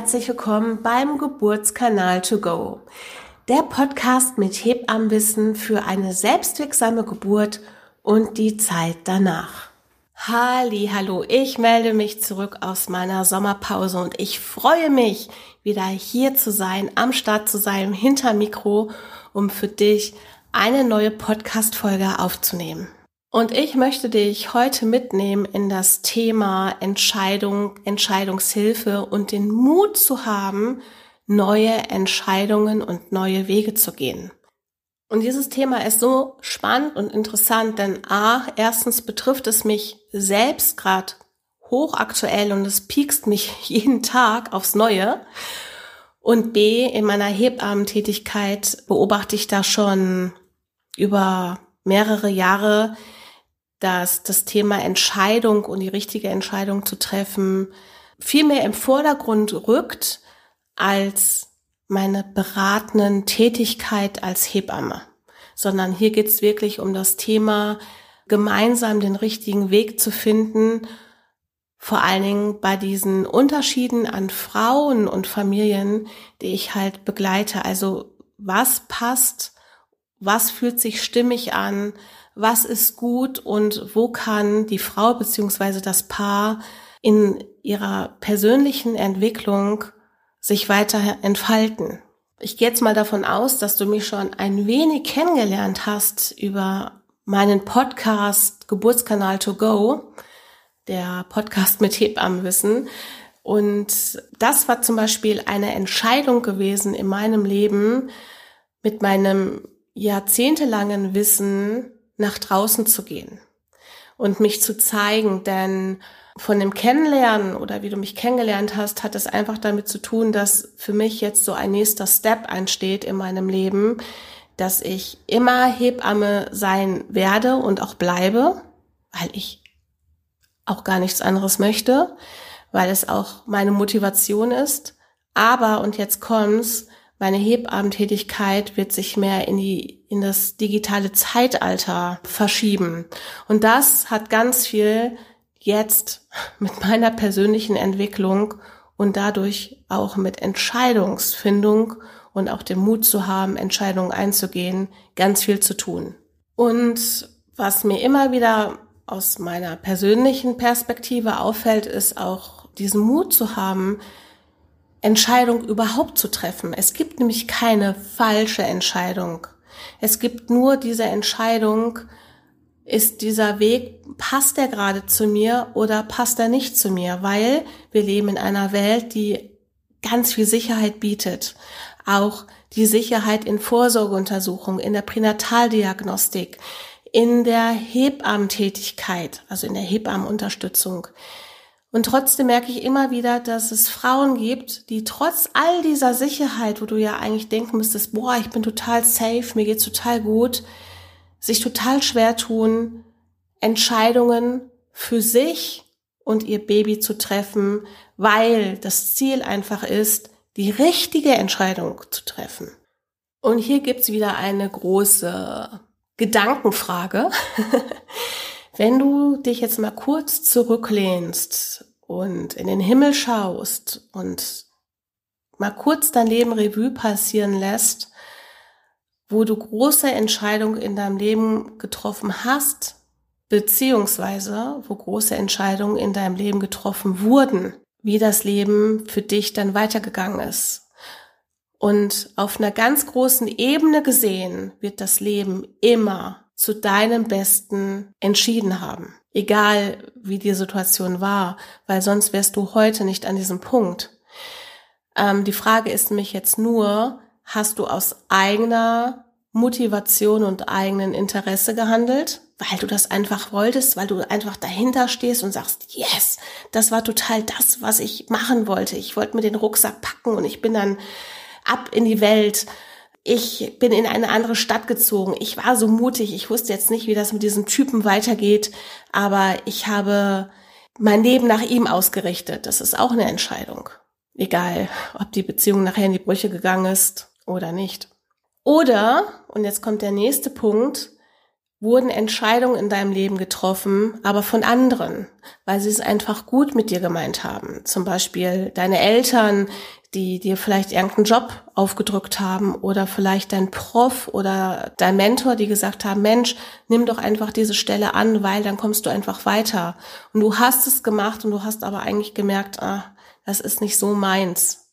herzlich willkommen beim Geburtskanal to go. Der Podcast mit Hebammenwissen für eine selbstwirksame Geburt und die Zeit danach. Halli, hallo, ich melde mich zurück aus meiner Sommerpause und ich freue mich, wieder hier zu sein, am Start zu sein, hinter Mikro, um für dich eine neue Podcast-Folge aufzunehmen. Und ich möchte dich heute mitnehmen in das Thema Entscheidung, Entscheidungshilfe und den Mut zu haben, neue Entscheidungen und neue Wege zu gehen. Und dieses Thema ist so spannend und interessant, denn A, erstens betrifft es mich selbst gerade hochaktuell und es piekst mich jeden Tag aufs Neue. Und B, in meiner Hebammentätigkeit beobachte ich da schon über mehrere Jahre dass das Thema Entscheidung und die richtige Entscheidung zu treffen viel mehr im Vordergrund rückt als meine beratenden Tätigkeit als Hebamme, sondern hier geht es wirklich um das Thema, gemeinsam den richtigen Weg zu finden, vor allen Dingen bei diesen Unterschieden an Frauen und Familien, die ich halt begleite. Also was passt, was fühlt sich stimmig an, was ist gut und wo kann die Frau beziehungsweise das Paar in ihrer persönlichen Entwicklung sich weiter entfalten. Ich gehe jetzt mal davon aus, dass du mich schon ein wenig kennengelernt hast über meinen Podcast Geburtskanal to go, der Podcast mit Hebammenwissen. Und das war zum Beispiel eine Entscheidung gewesen in meinem Leben mit meinem jahrzehntelangen Wissen nach draußen zu gehen und mich zu zeigen, denn von dem Kennenlernen oder wie du mich kennengelernt hast, hat es einfach damit zu tun, dass für mich jetzt so ein nächster Step einsteht in meinem Leben, dass ich immer Hebamme sein werde und auch bleibe, weil ich auch gar nichts anderes möchte, weil es auch meine Motivation ist. Aber, und jetzt kommt's, meine Hebammentätigkeit wird sich mehr in die, in das digitale Zeitalter verschieben. Und das hat ganz viel jetzt mit meiner persönlichen Entwicklung und dadurch auch mit Entscheidungsfindung und auch dem Mut zu haben, Entscheidungen einzugehen, ganz viel zu tun. Und was mir immer wieder aus meiner persönlichen Perspektive auffällt, ist auch diesen Mut zu haben, Entscheidung überhaupt zu treffen. Es gibt nämlich keine falsche Entscheidung. Es gibt nur diese Entscheidung, ist dieser Weg, passt er gerade zu mir oder passt er nicht zu mir? Weil wir leben in einer Welt, die ganz viel Sicherheit bietet. Auch die Sicherheit in Vorsorgeuntersuchungen, in der Pränataldiagnostik, in der Hebammentätigkeit, also in der Hebammenunterstützung. Und trotzdem merke ich immer wieder, dass es Frauen gibt, die trotz all dieser Sicherheit, wo du ja eigentlich denken müsstest, boah, ich bin total safe, mir geht's total gut, sich total schwer tun, Entscheidungen für sich und ihr Baby zu treffen, weil das Ziel einfach ist, die richtige Entscheidung zu treffen. Und hier gibt's wieder eine große Gedankenfrage. Wenn du dich jetzt mal kurz zurücklehnst und in den Himmel schaust und mal kurz dein Leben Revue passieren lässt, wo du große Entscheidungen in deinem Leben getroffen hast, beziehungsweise wo große Entscheidungen in deinem Leben getroffen wurden, wie das Leben für dich dann weitergegangen ist. Und auf einer ganz großen Ebene gesehen wird das Leben immer zu deinem Besten entschieden haben. Egal wie die Situation war, weil sonst wärst du heute nicht an diesem Punkt. Ähm, die Frage ist mich jetzt nur, hast du aus eigener Motivation und eigenen Interesse gehandelt, weil du das einfach wolltest, weil du einfach dahinter stehst und sagst, yes, das war total das, was ich machen wollte. Ich wollte mir den Rucksack packen und ich bin dann ab in die Welt ich bin in eine andere Stadt gezogen. Ich war so mutig. Ich wusste jetzt nicht, wie das mit diesen Typen weitergeht, aber ich habe mein Leben nach ihm ausgerichtet. Das ist auch eine Entscheidung. Egal, ob die Beziehung nachher in die Brüche gegangen ist oder nicht. Oder, und jetzt kommt der nächste Punkt, wurden Entscheidungen in deinem Leben getroffen, aber von anderen, weil sie es einfach gut mit dir gemeint haben. Zum Beispiel deine Eltern, die dir vielleicht irgendeinen Job aufgedrückt haben oder vielleicht dein Prof oder dein Mentor, die gesagt haben, Mensch, nimm doch einfach diese Stelle an, weil dann kommst du einfach weiter. Und du hast es gemacht und du hast aber eigentlich gemerkt, ah, das ist nicht so meins.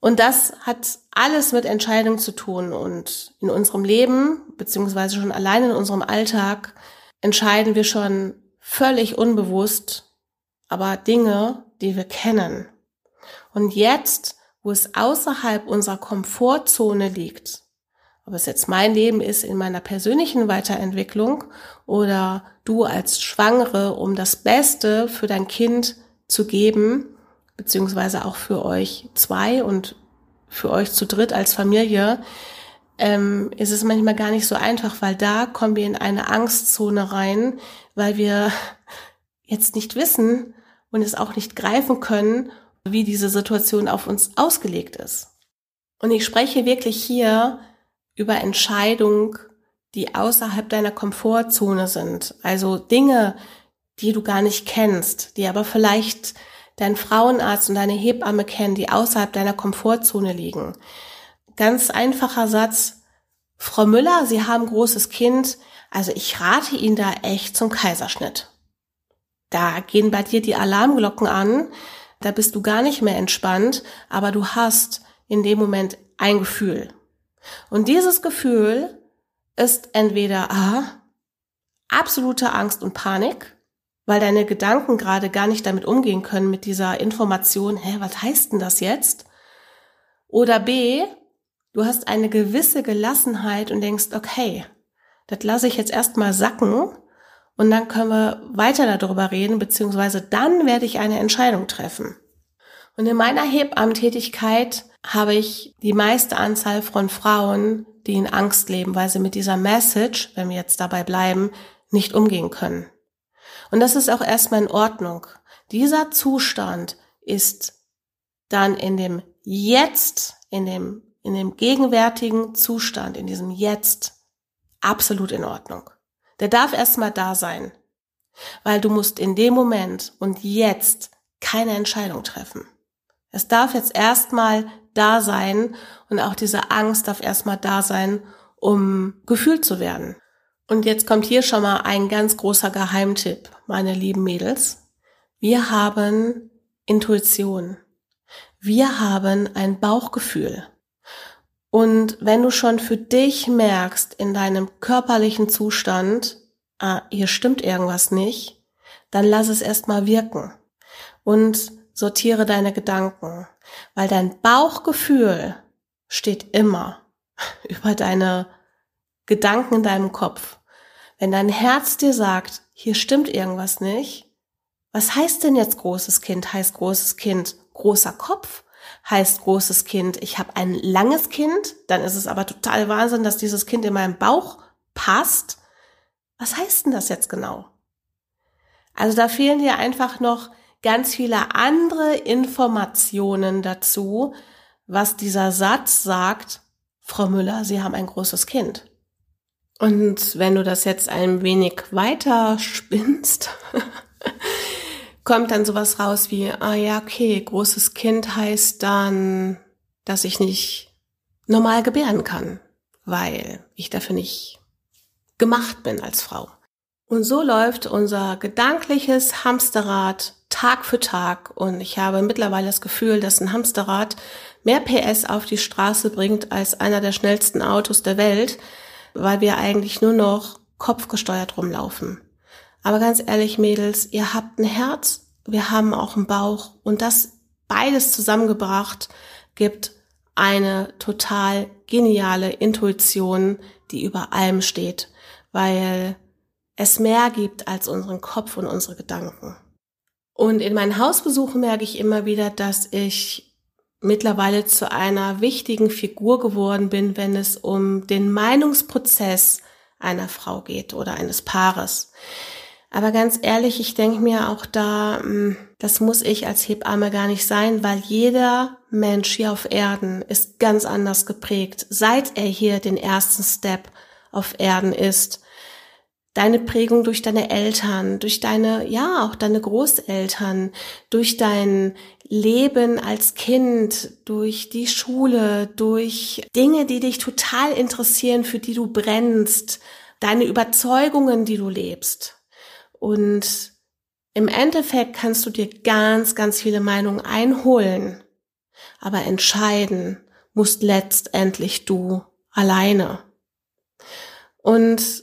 Und das hat alles mit Entscheidungen zu tun. Und in unserem Leben, beziehungsweise schon allein in unserem Alltag, entscheiden wir schon völlig unbewusst, aber Dinge, die wir kennen. Und jetzt, wo es außerhalb unserer Komfortzone liegt, ob es jetzt mein Leben ist in meiner persönlichen Weiterentwicklung oder du als Schwangere, um das Beste für dein Kind zu geben, beziehungsweise auch für euch zwei und für euch zu dritt als Familie, ähm, ist es manchmal gar nicht so einfach, weil da kommen wir in eine Angstzone rein, weil wir jetzt nicht wissen und es auch nicht greifen können, wie diese Situation auf uns ausgelegt ist. Und ich spreche wirklich hier über Entscheidungen, die außerhalb deiner Komfortzone sind. Also Dinge, die du gar nicht kennst, die aber vielleicht dein Frauenarzt und deine Hebamme kennen, die außerhalb deiner Komfortzone liegen. Ganz einfacher Satz. Frau Müller, Sie haben großes Kind, also ich rate Ihnen da echt zum Kaiserschnitt. Da gehen bei dir die Alarmglocken an, da bist du gar nicht mehr entspannt, aber du hast in dem Moment ein Gefühl. Und dieses Gefühl ist entweder A, absolute Angst und Panik, weil deine Gedanken gerade gar nicht damit umgehen können mit dieser Information, hä, was heißt denn das jetzt? Oder B, du hast eine gewisse Gelassenheit und denkst, okay, das lasse ich jetzt erstmal sacken und dann können wir weiter darüber reden, beziehungsweise dann werde ich eine Entscheidung treffen. Und in meiner Hebammentätigkeit habe ich die meiste Anzahl von Frauen, die in Angst leben, weil sie mit dieser Message, wenn wir jetzt dabei bleiben, nicht umgehen können. Und das ist auch erstmal in Ordnung. Dieser Zustand ist dann in dem Jetzt, in dem, in dem gegenwärtigen Zustand, in diesem Jetzt absolut in Ordnung. Der darf erstmal da sein. Weil du musst in dem Moment und jetzt keine Entscheidung treffen. Es darf jetzt erstmal da sein und auch diese Angst darf erstmal da sein, um gefühlt zu werden. Und jetzt kommt hier schon mal ein ganz großer Geheimtipp, meine lieben Mädels. Wir haben Intuition. Wir haben ein Bauchgefühl. Und wenn du schon für dich merkst in deinem körperlichen Zustand, ah, hier stimmt irgendwas nicht, dann lass es erstmal wirken und sortiere deine Gedanken, weil dein Bauchgefühl steht immer über deine Gedanken in deinem Kopf. Wenn dein Herz dir sagt, hier stimmt irgendwas nicht, was heißt denn jetzt großes Kind? Heißt großes Kind großer Kopf? Heißt großes Kind, ich habe ein langes Kind? Dann ist es aber total Wahnsinn, dass dieses Kind in meinem Bauch passt. Was heißt denn das jetzt genau? Also da fehlen dir einfach noch ganz viele andere Informationen dazu, was dieser Satz sagt, Frau Müller, Sie haben ein großes Kind. Und wenn du das jetzt ein wenig weiter spinnst, kommt dann sowas raus wie, ah ja, okay, großes Kind heißt dann, dass ich nicht normal gebären kann, weil ich dafür nicht gemacht bin als Frau. Und so läuft unser gedankliches Hamsterrad Tag für Tag und ich habe mittlerweile das Gefühl, dass ein Hamsterrad mehr PS auf die Straße bringt als einer der schnellsten Autos der Welt, weil wir eigentlich nur noch kopfgesteuert rumlaufen. Aber ganz ehrlich, Mädels, ihr habt ein Herz, wir haben auch einen Bauch und das beides zusammengebracht gibt eine total geniale Intuition, die über allem steht, weil es mehr gibt als unseren Kopf und unsere Gedanken. Und in meinen Hausbesuchen merke ich immer wieder, dass ich mittlerweile zu einer wichtigen Figur geworden bin, wenn es um den Meinungsprozess einer Frau geht oder eines Paares. Aber ganz ehrlich, ich denke mir auch da, hm, das muss ich als Hebamme gar nicht sein, weil jeder Mensch hier auf Erden ist ganz anders geprägt, seit er hier den ersten Step auf Erden ist. deine Prägung durch deine Eltern, durch deine, ja, auch deine Großeltern, durch dein Leben als Kind, durch die Schule, durch Dinge, die dich total interessieren, für die du brennst, deine Überzeugungen, die du lebst. Und im Endeffekt kannst du dir ganz, ganz viele Meinungen einholen, aber entscheiden musst letztendlich du alleine. Und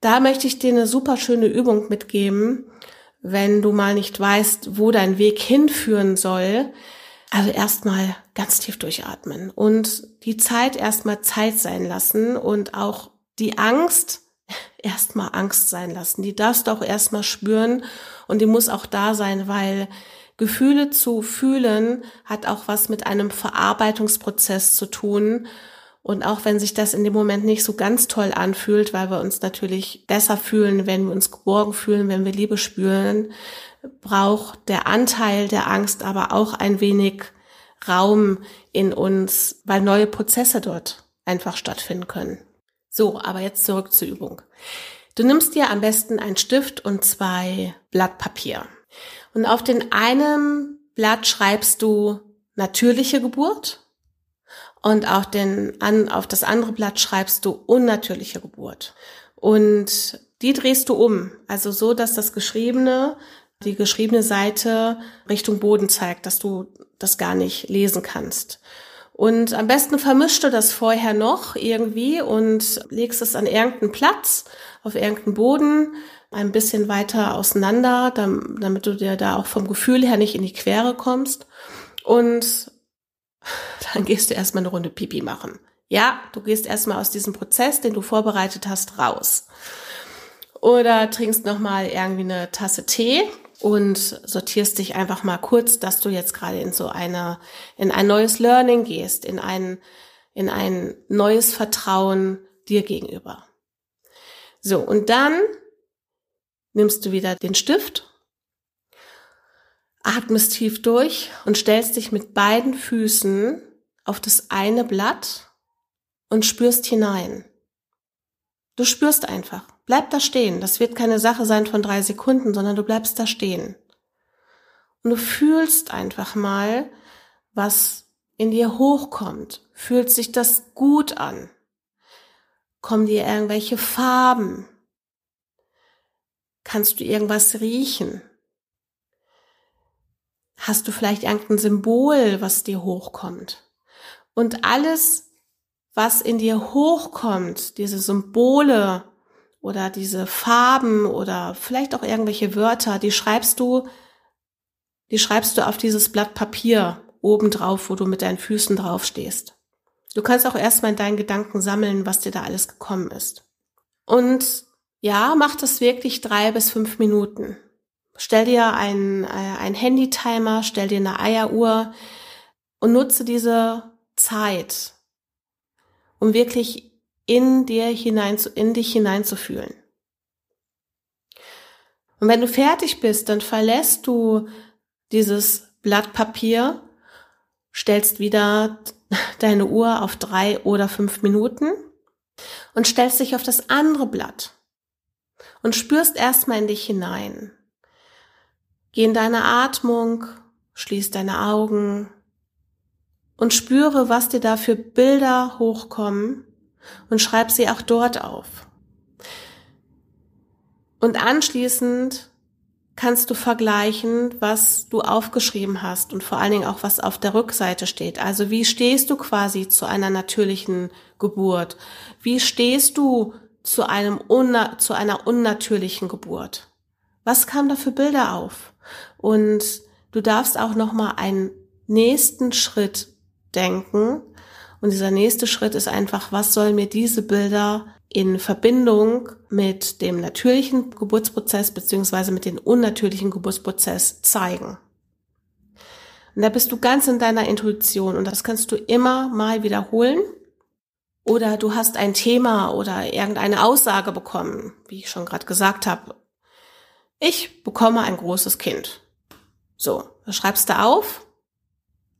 da möchte ich dir eine super schöne Übung mitgeben, wenn du mal nicht weißt, wo dein Weg hinführen soll. Also erstmal ganz tief durchatmen und die Zeit erstmal Zeit sein lassen und auch die Angst erstmal Angst sein lassen. Die darfst du auch erstmal spüren und die muss auch da sein, weil Gefühle zu fühlen hat auch was mit einem Verarbeitungsprozess zu tun und auch wenn sich das in dem Moment nicht so ganz toll anfühlt, weil wir uns natürlich besser fühlen, wenn wir uns geborgen fühlen, wenn wir Liebe spüren, braucht der Anteil der Angst aber auch ein wenig Raum in uns, weil neue Prozesse dort einfach stattfinden können. So, aber jetzt zurück zur Übung. Du nimmst dir am besten einen Stift und zwei Blatt Papier. Und auf den einen Blatt schreibst du natürliche Geburt und auf, den, an, auf das andere Blatt schreibst du unnatürliche Geburt. Und die drehst du um, also so, dass das geschriebene, die geschriebene Seite Richtung Boden zeigt, dass du das gar nicht lesen kannst. Und am besten vermischst du das vorher noch irgendwie und legst es an irgendeinen Platz, auf irgendeinen Boden, ein bisschen weiter auseinander, damit du dir da auch vom Gefühl her nicht in die Quere kommst. Und dann gehst du erstmal eine Runde Pipi machen. Ja, du gehst erstmal aus diesem Prozess, den du vorbereitet hast, raus. Oder trinkst nochmal irgendwie eine Tasse Tee und sortierst dich einfach mal kurz, dass du jetzt gerade in so eine, in ein neues Learning gehst, in ein, in ein neues Vertrauen dir gegenüber. So, und dann nimmst du wieder den Stift atmest tief durch und stellst dich mit beiden Füßen auf das eine Blatt und spürst hinein. Du spürst einfach. Bleib da stehen. Das wird keine Sache sein von drei Sekunden, sondern du bleibst da stehen. Und du fühlst einfach mal, was in dir hochkommt. Fühlt sich das gut an? Kommen dir irgendwelche Farben? Kannst du irgendwas riechen? Hast du vielleicht irgendein Symbol, was dir hochkommt? Und alles, was in dir hochkommt, diese Symbole oder diese Farben oder vielleicht auch irgendwelche Wörter, die schreibst du, die schreibst du auf dieses Blatt Papier oben drauf, wo du mit deinen Füßen drauf stehst. Du kannst auch erstmal in deinen Gedanken sammeln, was dir da alles gekommen ist. Und ja, mach das wirklich drei bis fünf Minuten. Stell dir einen, äh, einen Handy-Timer, stell dir eine Eieruhr und nutze diese Zeit, um wirklich in dir hinein, in dich hineinzufühlen. Und wenn du fertig bist, dann verlässt du dieses Blatt Papier, stellst wieder deine Uhr auf drei oder fünf Minuten und stellst dich auf das andere Blatt und spürst erstmal in dich hinein. Geh in deine Atmung, schließ deine Augen und spüre, was dir da für Bilder hochkommen und schreib sie auch dort auf. Und anschließend kannst du vergleichen, was du aufgeschrieben hast und vor allen Dingen auch, was auf der Rückseite steht. Also wie stehst du quasi zu einer natürlichen Geburt? Wie stehst du zu einem zu einer unnatürlichen Geburt? Was kam da für Bilder auf? Und du darfst auch noch mal einen nächsten Schritt denken. Und dieser nächste Schritt ist einfach, was sollen mir diese Bilder in Verbindung mit dem natürlichen Geburtsprozess beziehungsweise mit dem unnatürlichen Geburtsprozess zeigen. Und da bist du ganz in deiner Intuition und das kannst du immer mal wiederholen. Oder du hast ein Thema oder irgendeine Aussage bekommen, wie ich schon gerade gesagt habe. Ich bekomme ein großes Kind. So, das schreibst du auf,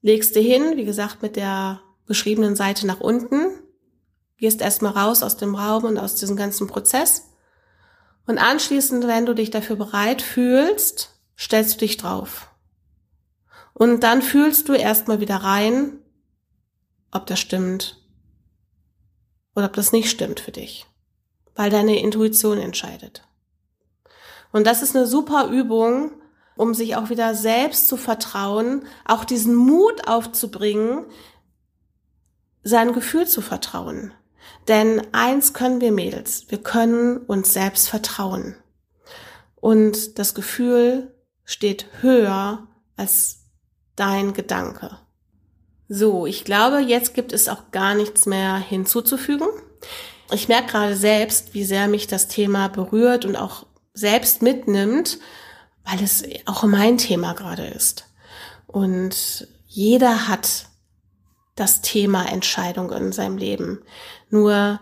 legst du hin, wie gesagt, mit der beschriebenen Seite nach unten, gehst erstmal raus aus dem Raum und aus diesem ganzen Prozess Und anschließend, wenn du dich dafür bereit fühlst, stellst du dich drauf. Und dann fühlst du erstmal wieder rein, ob das stimmt oder ob das nicht stimmt für dich, weil deine Intuition entscheidet. Und das ist eine super Übung, um sich auch wieder selbst zu vertrauen, auch diesen Mut aufzubringen, sein Gefühl zu vertrauen. Denn eins können wir Mädels, wir können uns selbst vertrauen. Und das Gefühl steht höher als dein Gedanke. So, ich glaube, jetzt gibt es auch gar nichts mehr hinzuzufügen. Ich merke gerade selbst, wie sehr mich das Thema berührt und auch selbst mitnimmt, weil es auch mein Thema gerade ist. Und jeder hat das Thema Entscheidung in seinem Leben. Nur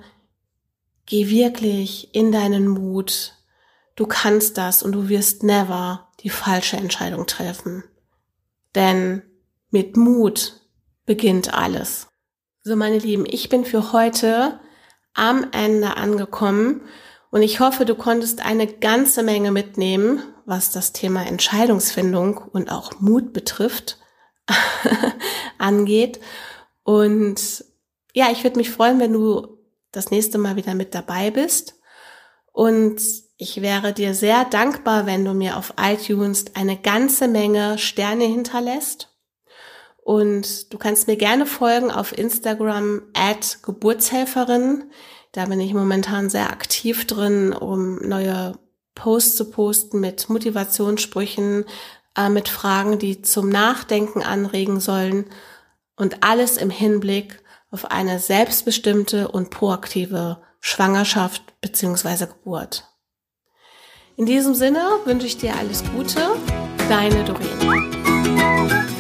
geh wirklich in deinen Mut. Du kannst das und du wirst never die falsche Entscheidung treffen. Denn mit Mut beginnt alles. So, meine Lieben, ich bin für heute am Ende angekommen und ich hoffe, du konntest eine ganze Menge mitnehmen, was das Thema Entscheidungsfindung und auch Mut betrifft, angeht. Und ja, ich würde mich freuen, wenn du das nächste Mal wieder mit dabei bist. Und ich wäre dir sehr dankbar, wenn du mir auf iTunes eine ganze Menge Sterne hinterlässt. Und du kannst mir gerne folgen auf Instagram at Geburtshelferin. Da bin ich momentan sehr aktiv drin, um neue Posts zu posten mit Motivationssprüchen, äh, mit Fragen, die zum Nachdenken anregen sollen und alles im Hinblick auf eine selbstbestimmte und proaktive Schwangerschaft bzw. Geburt. In diesem Sinne wünsche ich dir alles Gute, deine Doreen.